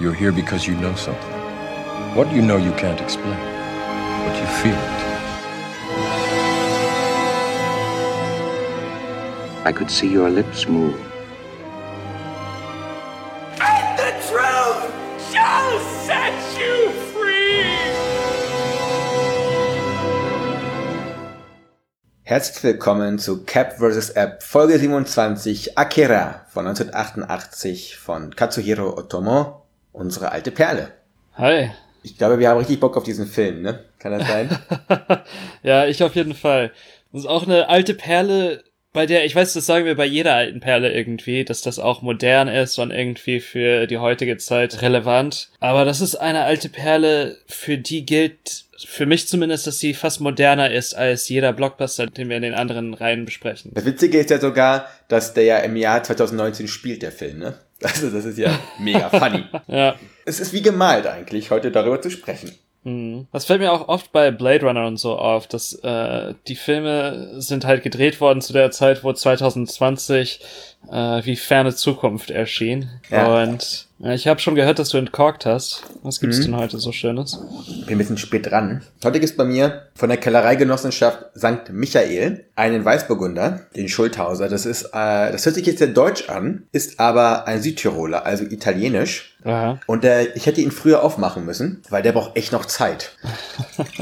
You're here because you know something. What you know you can't explain, but you feel it. I could see your lips move. And the truth shall set you free! Herzlich willkommen zu Cap vs. App Folge 27 Akira von 1988 von Katsuhiro Otomo, unsere alte Perle. Hi. Ich glaube, wir haben richtig Bock auf diesen Film, ne? Kann das sein? ja, ich auf jeden Fall. Das ist auch eine alte Perle, bei der, ich weiß, das sagen wir bei jeder alten Perle irgendwie, dass das auch modern ist und irgendwie für die heutige Zeit relevant. Aber das ist eine alte Perle, für die gilt, für mich zumindest, dass sie fast moderner ist als jeder Blockbuster, den wir in den anderen Reihen besprechen. Das Witzige ist ja sogar, dass der ja im Jahr 2019 spielt, der Film, ne? Also das ist ja mega funny. ja. Es ist wie gemalt eigentlich, heute darüber zu sprechen. Mhm. Das fällt mir auch oft bei Blade Runner und so auf, dass äh, die Filme sind halt gedreht worden zu der Zeit, wo 2020 äh, wie ferne Zukunft erschien. Ja. Und äh, ich habe schon gehört, dass du entkorkt hast. Was gibt's Mhm. denn heute so Schönes? Bin ein bisschen spät dran. Heute gibt's bei mir von der Kellereigenossenschaft St. Michael einen Weißburgunder, den Schulthauser. Das ist, äh, das hört sich jetzt sehr deutsch an, ist aber ein Südtiroler, also italienisch. Aha. Und der, ich hätte ihn früher aufmachen müssen, weil der braucht echt noch Zeit.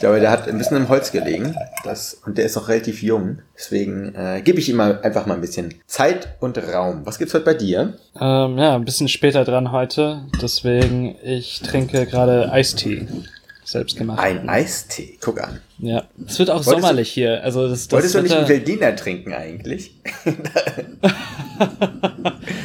ich glaube, der hat ein bisschen im Holz gelegen. Das, und der ist noch relativ jung. Deswegen äh, gebe ich ihm mal einfach mal ein bisschen Zeit und Raum. Was gibt's heute bei dir? Ähm, ja, ein bisschen später dran heute. Deswegen, ich trinke gerade Eistee. Selbst gemacht. Ein Eistee. Guck an. Ja. Es wird auch Wolltest du- sommerlich hier. Also das, das Wolltest du nicht einen Veltliner trinken eigentlich?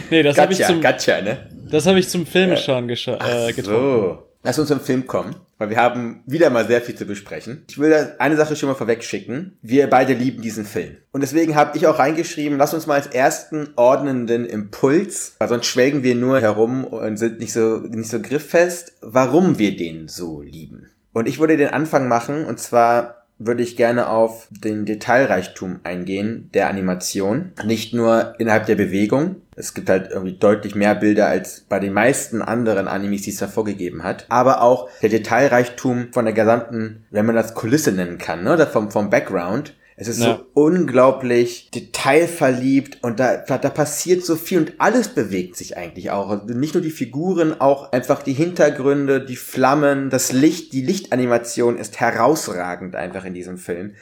Nee, das habe ich Gotcha, zum, gotcha, ne? das habe ich zum Filmeschauen gescha- äh, getrunken. So. Lass uns zum Film kommen, weil wir haben wieder mal sehr viel zu besprechen. Ich will eine Sache schon mal vorweg schicken. Wir beide lieben diesen Film. Und deswegen habe ich auch reingeschrieben, lass uns mal als ersten ordnenden Impuls, weil sonst schwelgen wir nur herum und sind nicht so, nicht so grifffest, warum wir den so lieben. Und ich würde den Anfang machen, und zwar würde ich gerne auf den Detailreichtum eingehen der Animation. Nicht nur innerhalb der Bewegung. Es gibt halt irgendwie deutlich mehr Bilder als bei den meisten anderen Animes, die es da vorgegeben hat. Aber auch der Detailreichtum von der gesamten, wenn man das Kulisse nennen kann, ne? oder vom, vom Background. Es ist Ja. so unglaublich detailverliebt und da, da, passiert so viel und alles bewegt sich eigentlich auch. Also Nicht nur die Figuren, auch einfach die Hintergründe, die Flammen, das Licht, die Lichtanimation ist herausragend einfach in diesem Film.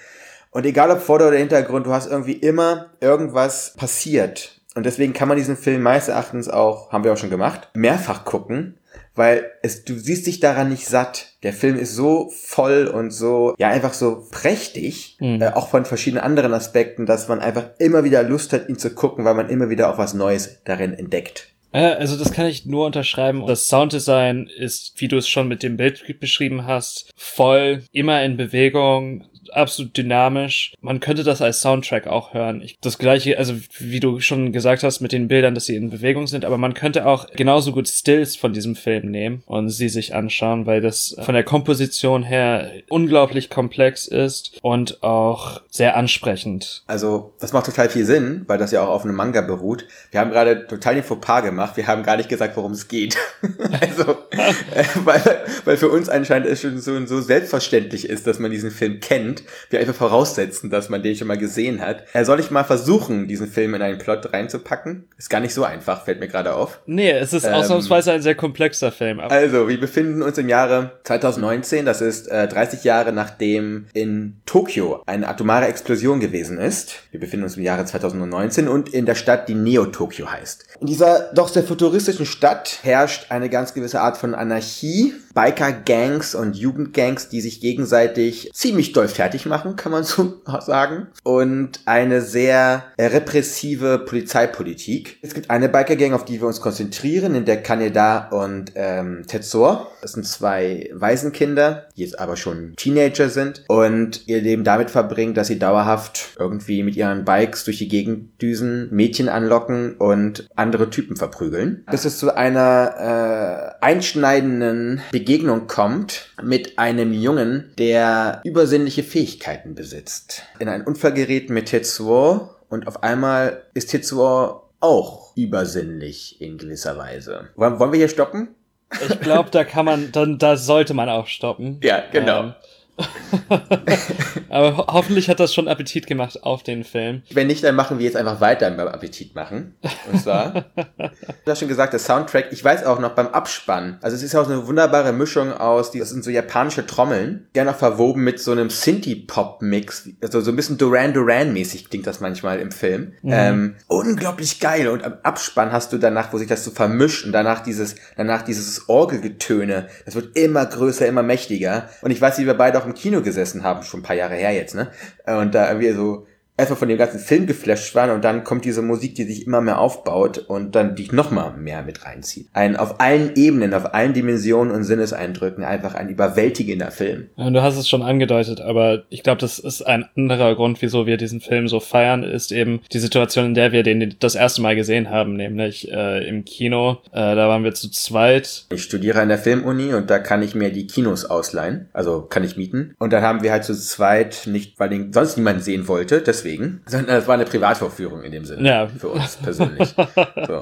Und egal ob Vorder- oder Hintergrund, du hast irgendwie immer irgendwas passiert. Und deswegen kann man diesen Film meines Erachtens auch, haben wir auch schon gemacht, mehrfach gucken, weil es, du siehst dich daran nicht satt. Der Film ist so voll und so, ja, einfach so prächtig, Mhm. äh, auch von verschiedenen anderen Aspekten, dass man einfach immer wieder Lust hat, ihn zu gucken, weil man immer wieder auch was Neues darin entdeckt. Also das kann ich nur unterschreiben. Das Sounddesign ist, wie du es schon mit dem Bild beschrieben hast, voll, immer in Bewegung, absolut dynamisch. Man könnte das als Soundtrack auch hören. Ich, das gleiche, also wie du schon gesagt hast mit den Bildern, dass sie in Bewegung sind, aber man könnte auch genauso gut Stills von diesem Film nehmen und sie sich anschauen, weil das von der Komposition her unglaublich komplex ist und auch sehr ansprechend. Also, das macht total viel Sinn, weil das ja auch auf einem Manga beruht. Wir haben gerade total den Fauxpas gemacht. Wir haben gar nicht gesagt, worum es geht. also, äh, weil, weil für uns anscheinend es schon so, so selbstverständlich ist, dass man diesen Film kennt. Wir einfach voraussetzen, dass man den schon mal gesehen hat. Äh, soll ich mal versuchen, diesen Film in einen Plot reinzupacken? Ist gar nicht so einfach, fällt mir gerade auf. Nee, es ist Ähm, ausnahmsweise ein sehr komplexer Film. Also, wir befinden uns im Jahre 2019, das ist äh, 30 Jahre nachdem in Tokio eine atomare Explosion gewesen ist. Wir befinden uns im Jahre 2019 und in der Stadt, die Neo-Tokio heißt. In dieser doch sehr futuristischen Stadt herrscht eine ganz gewisse Art von Anarchie. Biker-Gangs und Jugendgangs, die sich gegenseitig ziemlich doll fertig machen, kann man so sagen. Und eine sehr repressive Polizeipolitik. Es gibt eine Biker-Gang, auf die wir uns konzentrieren, in der Kaneda und ähm, Tetsur. Das sind zwei Waisenkinder, die jetzt aber schon Teenager sind und ihr Leben damit verbringen, dass sie dauerhaft irgendwie mit ihren Bikes durch die Gegend düsen, Mädchen anlocken und andere Typen verprügeln. Bis es zu einer äh, einschneidenden Begegnung kommt mit einem Jungen, der übersinnliche Fähigkeiten besitzt. In einen Unfall gerät mit Tetsuo und auf einmal ist Tetsuo auch übersinnlich in gewisser Weise. Wollen wollen wir hier stoppen? Ich glaube, da kann man, dann, da sollte man auch stoppen. Ja, genau. Ähm, Aber ho hoffentlich hat das schon Appetit gemacht auf den Film. Wenn nicht, dann machen wir jetzt einfach weiter beim Appetit machen. Und zwar, du hast schon gesagt, der Soundtrack, ich weiß auch noch beim Abspann, also es ist auch eine wunderbare Mischung aus, das sind so japanische Trommeln, gerne auch verwoben mit so einem Synthie-Pop-Mix, also so ein bisschen Duran Duran-mäßig klingt das manchmal im Film. Mhm. Ähm, unglaublich geil. Und am Abspann hast du danach, wo sich das so vermischt und danach dieses, danach dieses Orgelgetöne, das wird immer größer, immer mächtiger. Und ich weiß, wie wir beide auch im Kino gesessen haben, schon ein paar Jahre her jetzt, ne? Und da irgendwie so einfach von dem ganzen Film geflasht waren und dann kommt diese Musik, die sich immer mehr aufbaut und dann dich noch mal mehr mit reinzieht. Ein auf allen Ebenen, auf allen Dimensionen und Sinneseindrücken einfach ein überwältigender Film. Ja, du hast es schon angedeutet, aber ich glaube, das ist ein anderer Grund, wieso wir diesen Film so feiern, ist eben die Situation, in der wir den das erste Mal gesehen haben, nämlich äh, im Kino. Äh, da waren wir zu zweit. Ich studiere an der Filmuni und da kann ich mir die Kinos ausleihen, also kann ich mieten. Und dann haben wir halt zu zweit nicht, weil den sonst niemand sehen wollte, das deswegen, sondern es war eine Privatvorführung in dem Sinne. Ja. Für uns persönlich. So.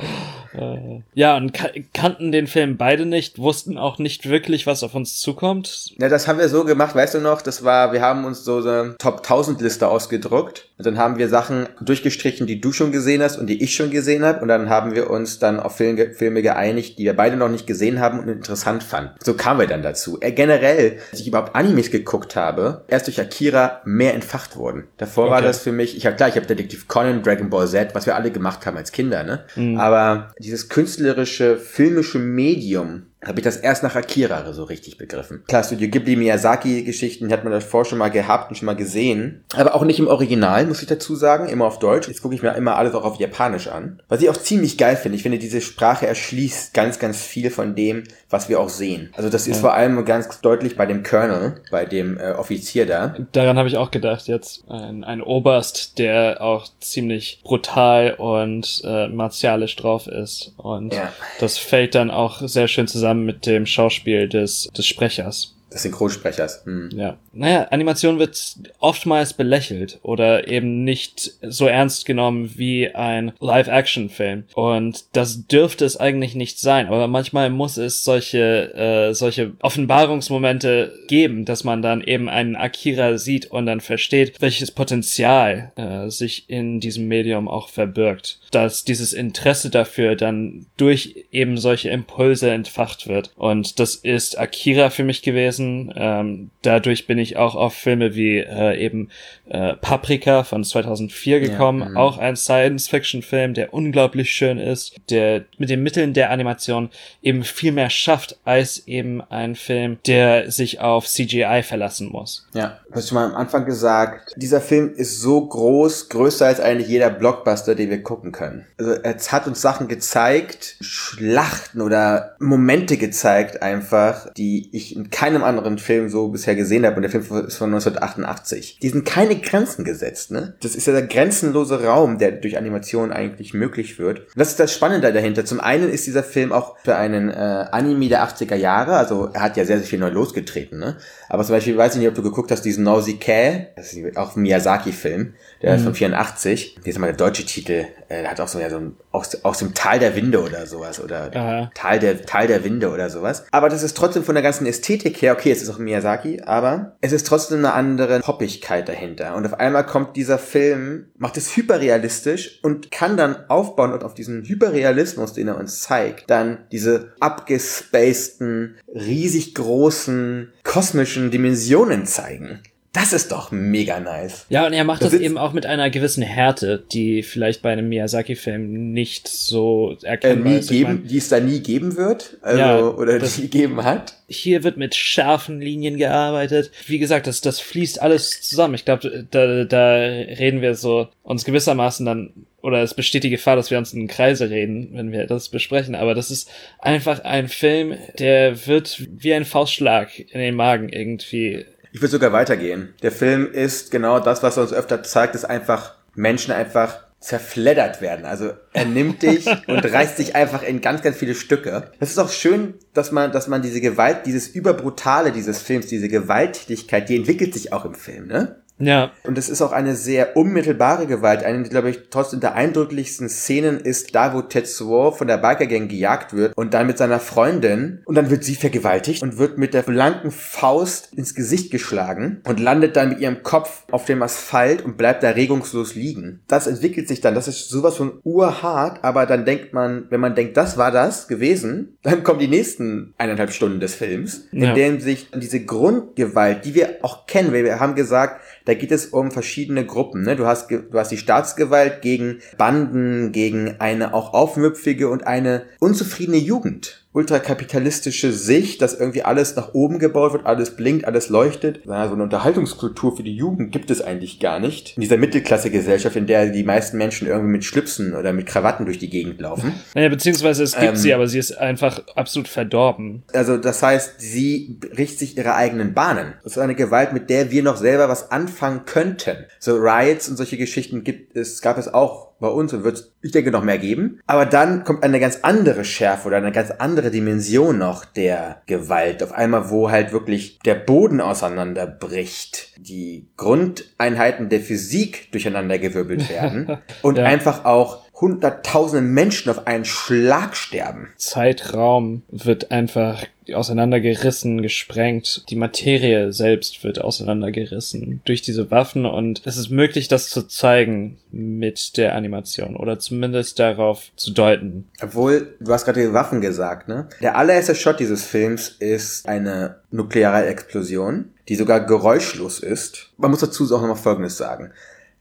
Ja, und kannten den Film beide nicht, wussten auch nicht wirklich, was auf uns zukommt. Ja, das haben wir so gemacht, weißt du noch, das war, wir haben uns so eine Top 1000 Liste ausgedruckt und dann haben wir Sachen durchgestrichen, die du schon gesehen hast und die ich schon gesehen habe und dann haben wir uns dann auf Filme, Filme geeinigt, die wir beide noch nicht gesehen haben und interessant fanden. So kamen wir dann dazu. Äh, generell, als ich überhaupt Animes geguckt habe, erst durch Akira mehr entfacht wurden. Davor okay. war das für mich, ich habe klar, ich habe Detektiv Conan, Dragon Ball Z, was wir alle gemacht haben als Kinder, ne? Mhm. Aber dieses künstlerische, filmische Medium habe ich das erst nach Akira so richtig begriffen. Klar, Studio Ghibli, Miyazaki-Geschichten hat man davor schon mal gehabt und schon mal gesehen. Aber auch nicht im Original, muss ich dazu sagen, immer auf Deutsch. Jetzt gucke ich mir immer alles auch auf Japanisch an. Was ich auch ziemlich geil finde. Ich finde, diese Sprache erschließt ganz, ganz viel von dem, was wir auch sehen. Also das ist ja. vor allem ganz deutlich bei dem Colonel, bei dem äh, Offizier da. Daran habe ich auch gedacht jetzt. Ein, ein Oberst, der auch ziemlich brutal und äh, martialisch drauf ist. Und ja. das fällt dann auch sehr schön zusammen zusammen mit dem Schauspiel des, des Sprechers. Des Synchronsprechers. Hm. Ja. Naja, Animation wird oftmals belächelt oder eben nicht so ernst genommen wie ein Live-Action-Film. Und das dürfte es eigentlich nicht sein. Aber manchmal muss es solche, äh, solche Offenbarungsmomente geben, dass man dann eben einen Akira sieht und dann versteht, welches Potenzial äh, sich in diesem Medium auch verbirgt. Dass dieses Interesse dafür dann durch eben solche Impulse entfacht wird. Und das ist Akira für mich gewesen. Ähm, dadurch bin ich auch auf Filme wie äh, eben äh, Paprika von 2004 gekommen. Ja, mhm. auch ein Science-Fiction-Film, der unglaublich schön ist, der mit den Mitteln der Animation eben viel mehr schafft als eben ein Film, der sich auf CGI verlassen muss. Ja, hast du mal am Anfang gesagt, dieser Film ist so groß, größer als eigentlich jeder Blockbuster, den wir gucken können. Also es hat uns Sachen gezeigt, Schlachten oder Momente gezeigt einfach, die ich in keinem anderen Film so bisher gesehen habe und der Film ist von 1988. Die sind keine Grenzen gesetzt, ne? Das ist ja der grenzenlose Raum, der durch Animation eigentlich möglich wird. Und das ist das Spannende dahinter. Zum einen ist dieser Film auch für einen äh, Anime der 80er Jahre, also er hat ja sehr, sehr viel neu losgetreten, ne? Aber zum Beispiel, weiß ich nicht, ob du geguckt hast, diesen Nausicaa, das ist auch ein Miyazaki-Film, der mhm. ist von 84. Hier ist mal der deutsche Titel, äh, der hat auch so, ja, so ein, aus, aus dem Tal der Winde oder sowas, oder Aha. Tal der, Tal der Winde oder sowas. Aber das ist trotzdem von der ganzen Ästhetik her, okay, es ist auch Miyazaki, aber es ist trotzdem eine andere Poppigkeit dahinter. Und auf einmal kommt dieser Film, macht es hyperrealistisch und kann dann aufbauen und auf diesen Hyperrealismus, den er uns zeigt, dann diese abgespaceden, riesig großen, kosmischen Dimensionen zeigen. Das ist doch mega nice. Ja, und er macht das, das eben auch mit einer gewissen Härte, die vielleicht bei einem Miyazaki-Film nicht so erkennbar äh, nie ist. Geben, die es da nie geben wird, also, ja, oder die gegeben hat. Hier wird mit scharfen Linien gearbeitet. Wie gesagt, das, das fließt alles zusammen. Ich glaube, da, da reden wir so uns gewissermaßen dann oder es besteht die Gefahr, dass wir uns in Kreise reden, wenn wir das besprechen. Aber das ist einfach ein Film, der wird wie ein Faustschlag in den Magen irgendwie ich würde sogar weitergehen. Der Film ist genau das, was er uns öfter zeigt, dass einfach Menschen einfach zerfleddert werden. Also er nimmt dich und reißt dich einfach in ganz, ganz viele Stücke. Das ist auch schön, dass man, dass man diese Gewalt, dieses Überbrutale dieses Films, diese Gewalttätigkeit, die entwickelt sich auch im Film, ne? Ja. Und es ist auch eine sehr unmittelbare Gewalt. Eine, glaube ich, trotzdem der eindrücklichsten Szenen ist da, wo Tetsuo von der Biker-Gang gejagt wird und dann mit seiner Freundin und dann wird sie vergewaltigt und wird mit der blanken Faust ins Gesicht geschlagen und landet dann mit ihrem Kopf auf dem Asphalt und bleibt da regungslos liegen. Das entwickelt sich dann, das ist sowas von urhart, aber dann denkt man, wenn man denkt, das war das gewesen, dann kommen die nächsten eineinhalb Stunden des Films, in Ja. dem sich diese Grundgewalt, die wir auch kennen, weil wir haben gesagt, da geht es um verschiedene Gruppen. Ne? Du, hast, du hast die Staatsgewalt gegen Banden, gegen eine auch aufmüpfige und eine unzufriedene Jugend. Ultrakapitalistische Sicht, dass irgendwie alles nach oben gebaut wird, alles blinkt, alles leuchtet. So eine Unterhaltungskultur für die Jugend gibt es eigentlich gar nicht. In dieser Mittelklasse-Gesellschaft, in der die meisten Menschen irgendwie mit Schlipsen oder mit Krawatten durch die Gegend laufen. Naja, beziehungsweise es gibt Ähm. sie, aber sie ist einfach absolut verdorben. Also das heißt, sie bricht sich ihre eigenen Bahnen. Das ist eine Gewalt, mit der wir noch selber was anfangen könnten. So Riots und solche Geschichten gibt es, gab es auch bei uns und wird es, ich denke, noch mehr geben. Aber dann kommt eine ganz andere Schärfe oder eine ganz andere Dimension noch der Gewalt. Auf einmal, wo halt wirklich der Boden auseinanderbricht, die Grundeinheiten der Physik durcheinandergewirbelt werden und Ja. einfach auch hunderttausende Menschen auf einen Schlag sterben. Zeitraum wird einfach auseinandergerissen, gesprengt. Die Materie selbst wird auseinandergerissen durch diese Waffen und es ist möglich, das zu zeigen mit der Animation oder zumindest darauf zu deuten. Obwohl, du hast gerade die Waffen gesagt, ne? Der allererste Shot dieses Films ist eine nukleare Explosion, die sogar geräuschlos ist. Man muss dazu auch noch Folgendes sagen.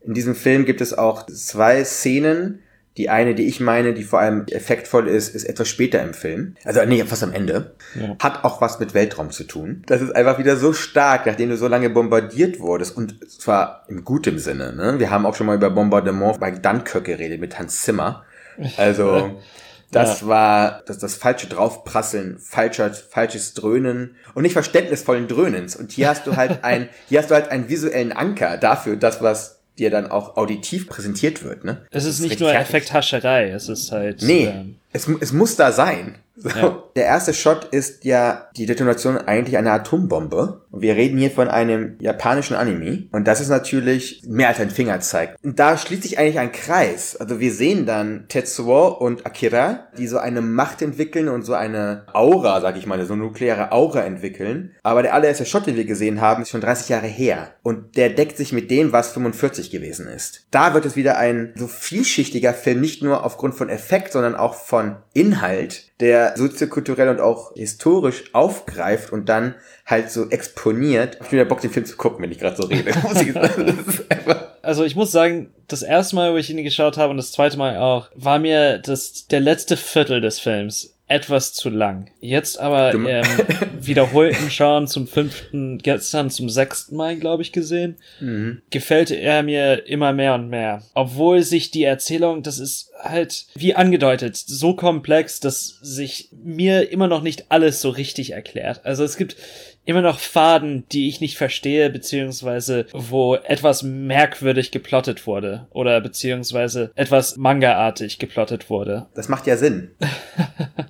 In diesem Film gibt es auch zwei Szenen. Die eine, die ich meine, die vor allem effektvoll ist, ist etwas später im Film. Also nee, fast am Ende. Ja. Hat auch was mit Weltraum zu tun. Das ist einfach wieder so stark, nachdem du so lange bombardiert wurdest. Und zwar im guten Sinne. Ne? Wir haben auch schon mal über Bombardement bei Dunkirk geredet mit Hans Zimmer. Also das war das, das falsche Draufprasseln, falscher, falsches Dröhnen und nicht verständnisvollen Dröhnens. Und hier hast du halt ein, hier hast du halt einen visuellen Anker dafür, das was dir dann auch auditiv präsentiert wird. Ne? Es Das ist nicht nur. Effekthascherei, es ist halt. Nee, ähm, es, es muss da sein. So. Ja. Der erste Shot ist ja die Detonation eigentlich einer Atombombe. Und wir reden hier von einem japanischen Anime. Und das ist natürlich mehr als ein Fingerzeig. Und da schließt sich eigentlich ein Kreis. Also wir sehen dann Tetsuo und Akira, die so eine Macht entwickeln und so eine Aura, sag ich mal, so eine nukleare Aura entwickeln. Aber der allererste Shot, den wir gesehen haben, ist schon 30 Jahre her. Und der deckt sich mit dem, was 45 gewesen ist. Da wird es wieder ein so vielschichtiger Film, nicht nur aufgrund von Effekt, sondern auch von Inhalt, der soziokulturell und auch historisch aufgreift und dann halt so exponiert. Ich bin wieder Bock, den Film zu gucken, wenn ich gerade so rede. Ich Also ich muss sagen, das erste Mal, wo ich ihn geschaut habe und das zweite Mal auch, war mir das der letzte Viertel des Films etwas zu lang. Jetzt aber ähm, wiederholten Schauen zum fünften, gestern zum sechsten Mal, glaube ich, gesehen, gefällt er mir immer mehr und mehr. Obwohl sich die Erzählung, das ist halt, wie angedeutet, so komplex, dass sich mir immer noch nicht alles so richtig erklärt. Also es gibt immer noch Faden, die ich nicht verstehe, beziehungsweise wo etwas merkwürdig geplottet wurde oder beziehungsweise etwas Manga-artig geplottet wurde. Das macht ja Sinn.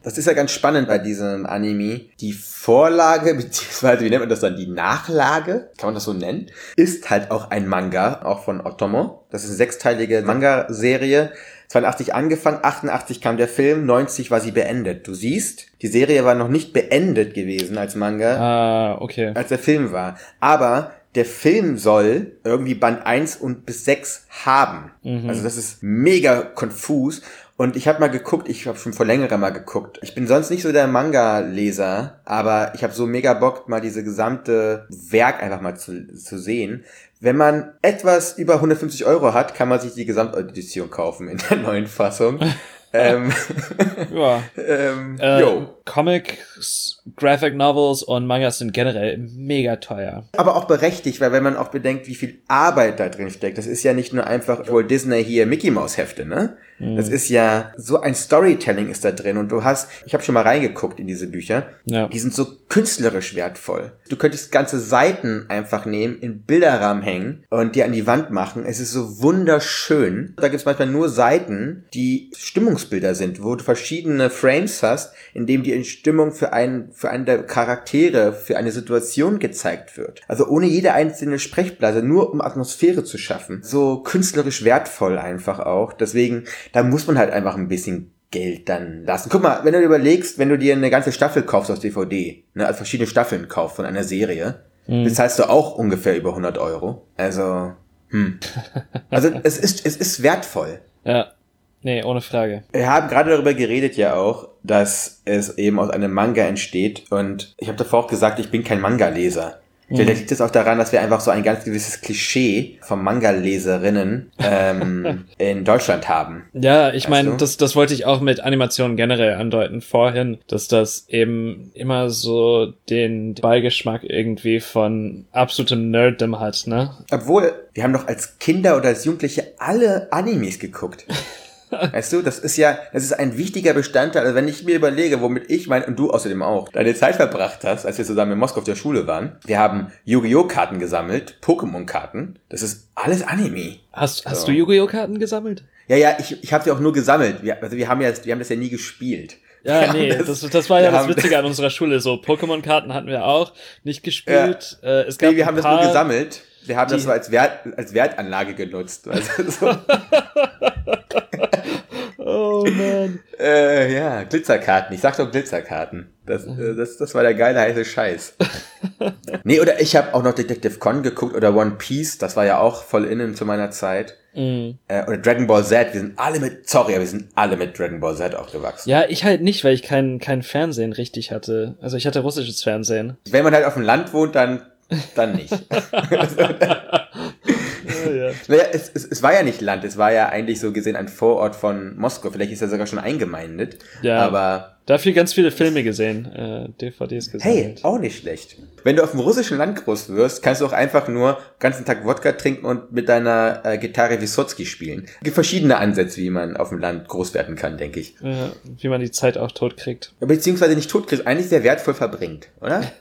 Das ist ja ganz spannend bei diesem Anime. Die Vorlage, beziehungsweise wie nennt man das dann, die Nachlage, kann man das so nennen, ist halt auch ein Manga, auch von Otomo. Das ist eine sechsteilige Manga-Serie. 82 angefangen, 88 kam der Film, 90 war sie beendet. Du siehst, die Serie war noch nicht beendet gewesen als Manga Ah, okay. als der Film war. Aber der Film soll irgendwie Band 1 und bis 6 haben. Also das ist mega konfus. Und ich habe mal geguckt, ich habe schon vor längerem mal geguckt. Ich bin sonst nicht so der Manga-Leser, aber ich habe so mega Bock, mal diese gesamte Werk einfach mal zu, zu sehen. Wenn man etwas über 150 Euro hat, kann man sich die Gesamtedition kaufen in der neuen Fassung. ähm, Ja. ähm, Äh. Comics, Graphic Novels und Mangas sind generell mega teuer. aber auch berechtigt, weil wenn man auch bedenkt, wie viel Arbeit da drin steckt, das ist ja nicht nur einfach Walt Disney hier Mickey Mouse Hefte, ne? Das ist ja so ein Storytelling ist da drin und du hast, ich habe schon mal reingeguckt in diese Bücher, Ja. die sind so künstlerisch wertvoll. Du könntest ganze Seiten einfach nehmen, in Bilderrahmen hängen und die an die Wand machen. Es ist so wunderschön. Da gibt's manchmal nur Seiten, die Stimmungsbilder sind, wo du verschiedene Frames hast, in dem die Stimmung für einen, für einen der Charaktere, für eine Situation gezeigt wird. Also ohne jede einzelne Sprechblase, nur um Atmosphäre zu schaffen. So künstlerisch wertvoll einfach auch. Deswegen, da muss man halt einfach ein bisschen Geld dann lassen. Guck mal, wenn du dir überlegst, wenn du dir eine ganze Staffel kaufst aus DVD, ne, also verschiedene Staffeln kaufst von einer Serie, bezahlst du auch ungefähr über 100 Euro. Also, hm. Also es ist, es ist wertvoll. Ja. Nee, ohne Frage. Wir haben gerade darüber geredet ja auch, dass es eben aus einem Manga entsteht. Und ich habe davor auch gesagt, ich bin kein Manga-Leser. Vielleicht liegt es auch daran, dass wir einfach so ein ganz gewisses Klischee von Manga-Leserinnen ähm, in Deutschland haben. Ja, ich meine, das, das wollte ich auch mit Animationen generell andeuten vorhin, dass das eben immer so den Beigeschmack irgendwie von absolutem Nerddom hat, ne? Obwohl, wir haben doch als Kinder oder als Jugendliche alle Animes geguckt. Weißt du, das ist ja, das ist ein wichtiger Bestandteil. Also wenn ich mir überlege, womit ich mein und du außerdem auch deine Zeit verbracht hast, als wir zusammen in Moskau auf der Schule waren. Wir haben Yu-Gi-Oh! Karten gesammelt, Pokémon-Karten. Das ist alles Anime. Hast, hast So. du Yu-Gi-Oh! Karten gesammelt? Ja, ja, ich, ich habe sie auch nur gesammelt. Wir, also wir haben ja, wir haben das ja nie gespielt. Wir Ja, haben nee, das, das, war ja wir das Witzige an unserer Schule. So, Pokémon-Karten hatten wir auch nicht gespielt. Äh, es gab Nee, wir haben das nur gesammelt. Wir haben das so als, Wert, als Wertanlage genutzt. Also so, Oh man. äh, ja, Glitzerkarten. Ich sag doch Glitzerkarten. Das, Mhm. äh, das, das war der geile heiße Scheiß. nee, oder ich habe auch noch Detective Con geguckt oder One Piece. Das war ja auch voll innen zu meiner Zeit. Mhm. Äh, oder Dragon Ball Z. Wir sind alle mit, sorry, aber wir sind alle mit Dragon Ball Z aufgewachsen. Ja, ich halt nicht, weil ich kein, kein Fernsehen richtig hatte. Also ich hatte russisches Fernsehen. Wenn man halt auf dem Land wohnt, dann, dann nicht. Ja. Naja, es, es, es war ja nicht Land, es war ja eigentlich so gesehen ein Vorort von Moskau. Vielleicht ist er sogar schon eingemeindet. Ja. Aber Dafür ganz viele Filme gesehen, äh, DVDs hey, gesammelt. auch nicht schlecht. Wenn du auf dem russischen Land groß wirst, kannst du auch einfach nur den ganzen Tag Wodka trinken und mit deiner äh, Gitarre Wysotsky spielen. Es gibt verschiedene Ansätze, wie man auf dem Land groß werden kann, denke ich. Äh, wie man die Zeit auch tot kriegt. Beziehungsweise nicht tot kriegst, eigentlich sehr wertvoll verbringt, oder?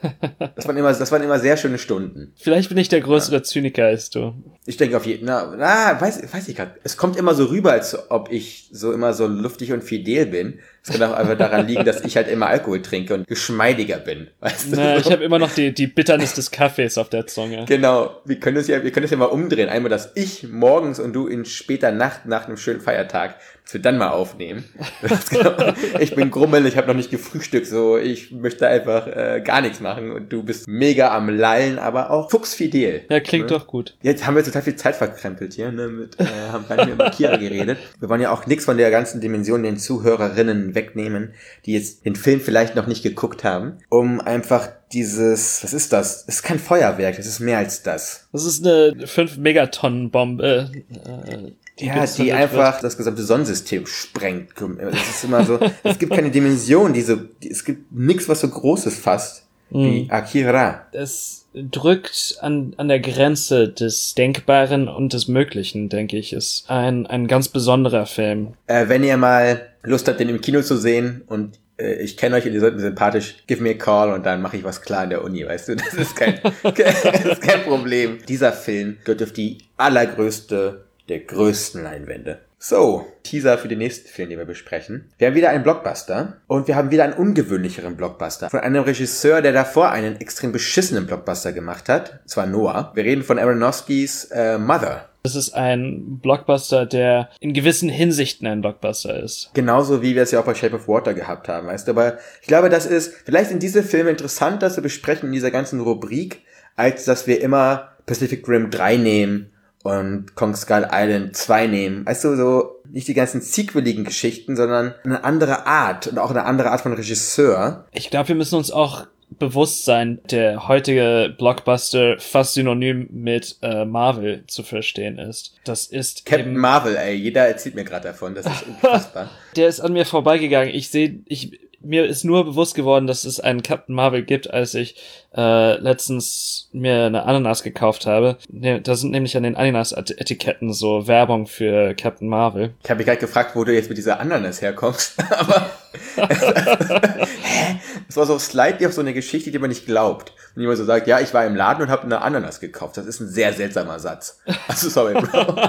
Das waren immer, das waren immer sehr schöne Stunden. Vielleicht bin ich der größere Zyniker als du. Ich denke auf jeden na, na, weiß, weiß ich gerade. Es kommt immer so rüber, als ob ich so immer so luftig und fidel bin. Es kann auch einfach daran liegen, dass ich halt immer Alkohol trinke und geschmeidiger bin. Weißt du? Na, ich habe immer noch die, die Bitternis des Kaffees auf der Zunge. Genau, wir können es ja, wir können es ja mal umdrehen. Einmal, dass ich morgens und du in später Nacht nach einem schönen Feiertag, wir dann mal aufnehmen. Das genau, ich bin grummel, ich habe noch nicht gefrühstückt, so ich möchte einfach äh, gar nichts machen und du bist mega am Lallen, aber auch fuchsfidel. Ja, klingt Ne? doch gut. Jetzt haben wir total viel Zeit verkrempelt hier, ne, mit, äh, haben gar nicht mehr über Kira geredet. Wir wollen ja auch nichts von der ganzen Dimension den Zuhörerinnen wegnehmen, die jetzt den Film vielleicht noch nicht geguckt haben, um einfach dieses, was ist das? Es ist kein Feuerwerk, es ist mehr als das. Das ist eine 5 Megatonnen Bombe. Äh, Ja, gezündet die wird. einfach das gesamte Sonnensystem sprengt. Es ist immer so, es gibt keine Dimension, diese, die, es gibt nichts, was so groß ist fast, wie Akira. Es drückt an, an der Grenze des Denkbaren und des Möglichen, denke ich, ist ein, ein ganz besonderer Film. Äh, wenn ihr mal Lust habt, den im Kino zu sehen und äh, ich kenne euch und ihr seid mir sympathisch, give me a call und dann mache ich was klar in der Uni, weißt du? Das ist kein, das ist kein Problem. Dieser Film gehört auf die allergrößte der größten Leinwände. So, Teaser für den nächsten Film, den wir besprechen. Wir haben wieder einen Blockbuster und wir haben wieder einen ungewöhnlicheren Blockbuster von einem Regisseur, der davor einen extrem beschissenen Blockbuster gemacht hat, zwar Noah. Wir reden von Aronofskys äh, Mother. Das ist ein Blockbuster, der in gewissen Hinsichten ein Blockbuster ist. Genauso wie wir es ja auch bei Shape of Water gehabt haben, weißt du. Aber ich glaube, das ist, vielleicht sind diese Filme interessanter zu besprechen in dieser ganzen Rubrik, als dass wir immer Pacific Rim 3 nehmen und Kong Skull Island 2 nehmen. Weißt du, so nicht die ganzen sequeligen Geschichten, sondern eine andere Art und auch eine andere Art von Regisseur. Ich glaube, wir müssen uns auch bewusst sein, der heutige Blockbuster fast synonym mit äh, Marvel zu verstehen ist. Das ist Captain Marvel, ey, jeder erzählt mir gerade davon, das ist unfassbar. der ist an mir vorbeigegangen. Ich sehe, ich mir ist nur bewusst geworden, dass es einen Captain Marvel gibt, als ich äh, letztens mir eine Ananas gekauft habe. Ne, Da sind nämlich an den Ananas-Etiketten so Werbung für Captain Marvel. Ich habe mich gerade gefragt, wo du jetzt mit dieser Ananas herkommst. Aber hä? Es war so slightly auf so eine Geschichte, die man nicht glaubt. Und jemand so sagt, ja, ich war im Laden und habe eine Ananas gekauft. Das ist ein sehr seltsamer Satz. Also sorry, Bro.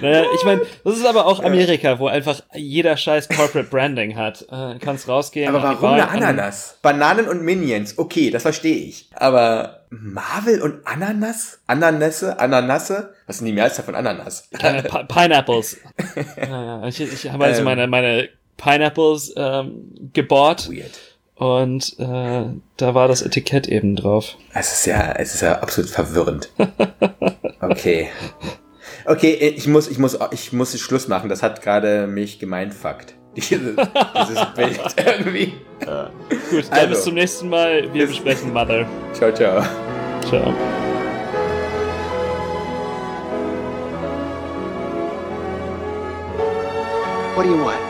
Naja, ich meine, das ist aber auch Amerika, wo einfach jeder scheiß Corporate Branding hat. Äh, kannst rausgehen. Aber warum eine Ananas? Bananen und Minions, okay, das verstehe ich. Aber Marvel und Ananas? Ananasse? Ananasse? Was sind die Mehrzahl von Ananas? Pineapples. ja, ja, ich, ich habe also Ähm. meine, meine Pineapples ähm, gebought Weird. und äh, da war das Etikett eben drauf. Es ist ja, es ist ja absolut verwirrend. Okay. Okay, ich muss, ich muss, ich muss Schluss machen. Das hat gerade mich gemeinfuckt. Dieses, dieses Bild irgendwie. Gut, dann Also. bis zum nächsten Mal. Wir besprechen Mother. Ciao, ciao. Ciao. What do you want?